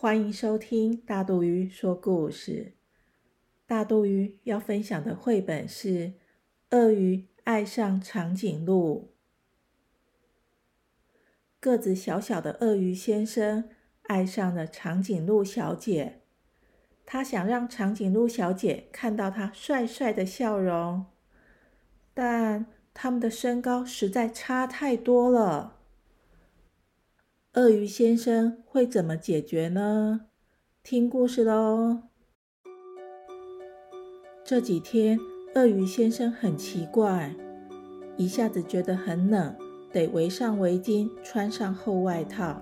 欢迎收听大肚鱼说故事。大肚鱼要分享的绘本是《鳄鱼爱上长颈鹿》。个子小小的鳄鱼先生爱上了长颈鹿小姐，他想让长颈鹿小姐看到他帅帅的笑容，但他们的身高实在差太多了。鳄鱼先生会怎么解决呢？听故事喽。这几天，鳄鱼先生很奇怪，一下子觉得很冷，得围上围巾，穿上厚外套；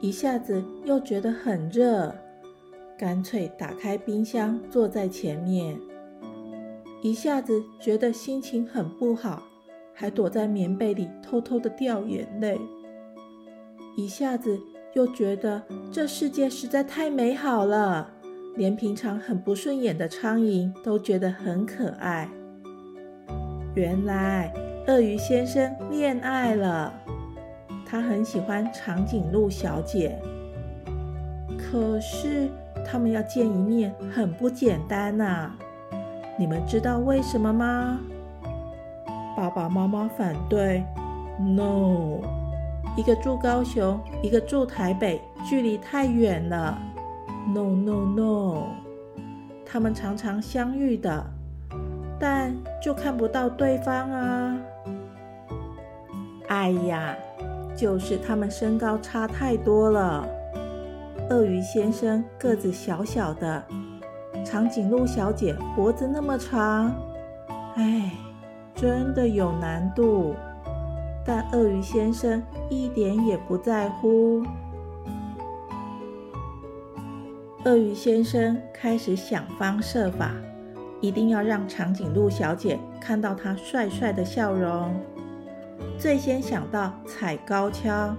一下子又觉得很热，干脆打开冰箱坐在前面；一下子觉得心情很不好，还躲在棉被里偷偷的掉眼泪。一下子又觉得这世界实在太美好了，连平常很不顺眼的苍蝇都觉得很可爱。原来鳄鱼先生恋爱了，他很喜欢长颈鹿小姐。可是他们要见一面很不简单呐，你们知道为什么吗？爸爸妈妈反对，no。一个住高雄，一个住台北，距离太远了。No no no，他们常常相遇的，但就看不到对方啊。哎呀，就是他们身高差太多了。鳄鱼先生个子小小的，长颈鹿小姐脖子那么长，哎，真的有难度。但鳄鱼先生一点也不在乎。鳄鱼先生开始想方设法，一定要让长颈鹿小姐看到他帅帅的笑容。最先想到踩高跷，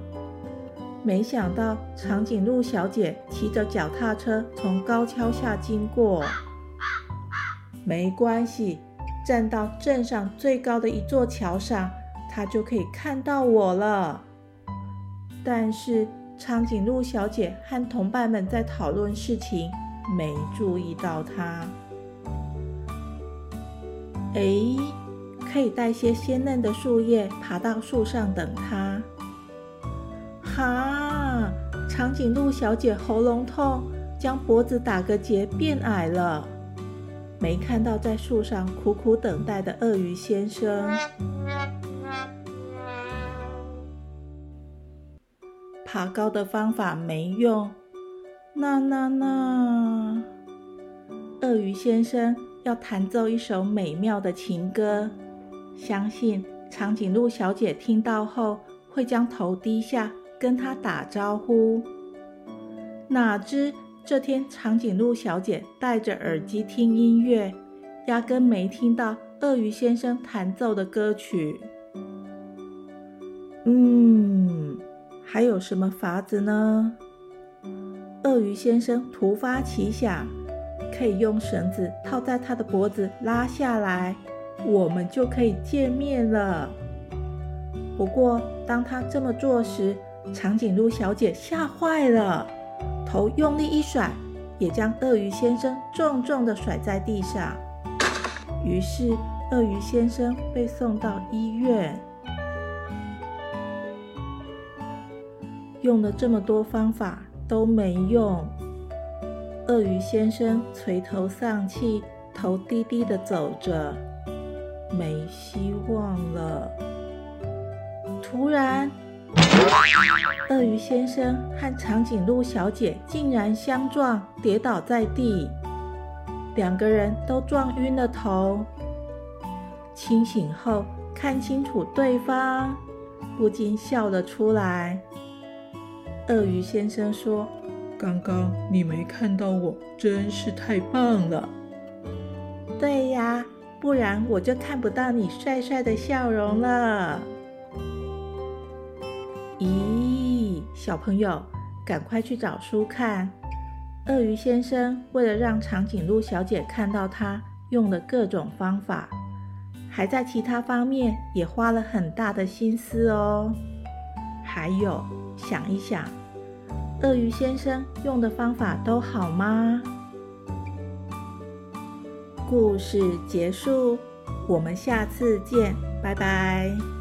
没想到长颈鹿小姐骑着脚踏车从高跷下经过。没关系，站到镇上最高的一座桥上。他就可以看到我了，但是长颈鹿小姐和同伴们在讨论事情，没注意到他。哎，可以带些鲜嫩的树叶爬到树上等他。哈，长颈鹿小姐喉咙痛，将脖子打个结，变矮了。没看到在树上苦苦等待的鳄鱼先生。爬高的方法没用，那那那，鳄鱼先生要弹奏一首美妙的情歌，相信长颈鹿小姐听到后会将头低下跟他打招呼。哪知这天长颈鹿小姐戴着耳机听音乐，压根没听到鳄鱼先生弹奏的歌曲。嗯。还有什么法子呢？鳄鱼先生突发奇想，可以用绳子套在他的脖子拉下来，我们就可以见面了。不过，当他这么做时，长颈鹿小姐吓坏了，头用力一甩，也将鳄鱼先生重重的甩在地上。于是，鳄鱼先生被送到医院。用了这么多方法都没用，鳄鱼先生垂头丧气，头低低的走着，没希望了。突然，鳄鱼先生和长颈鹿小姐竟然相撞，跌倒在地，两个人都撞晕了头。清醒后看清楚对方，不禁笑了出来。鳄鱼先生说：“刚刚你没看到我，真是太棒了。对呀，不然我就看不到你帅帅的笑容了。咦，小朋友，赶快去找书看。鳄鱼先生为了让长颈鹿小姐看到他，用了各种方法，还在其他方面也花了很大的心思哦。还有，想一想。鳄鱼先生用的方法都好吗？故事结束，我们下次见，拜拜。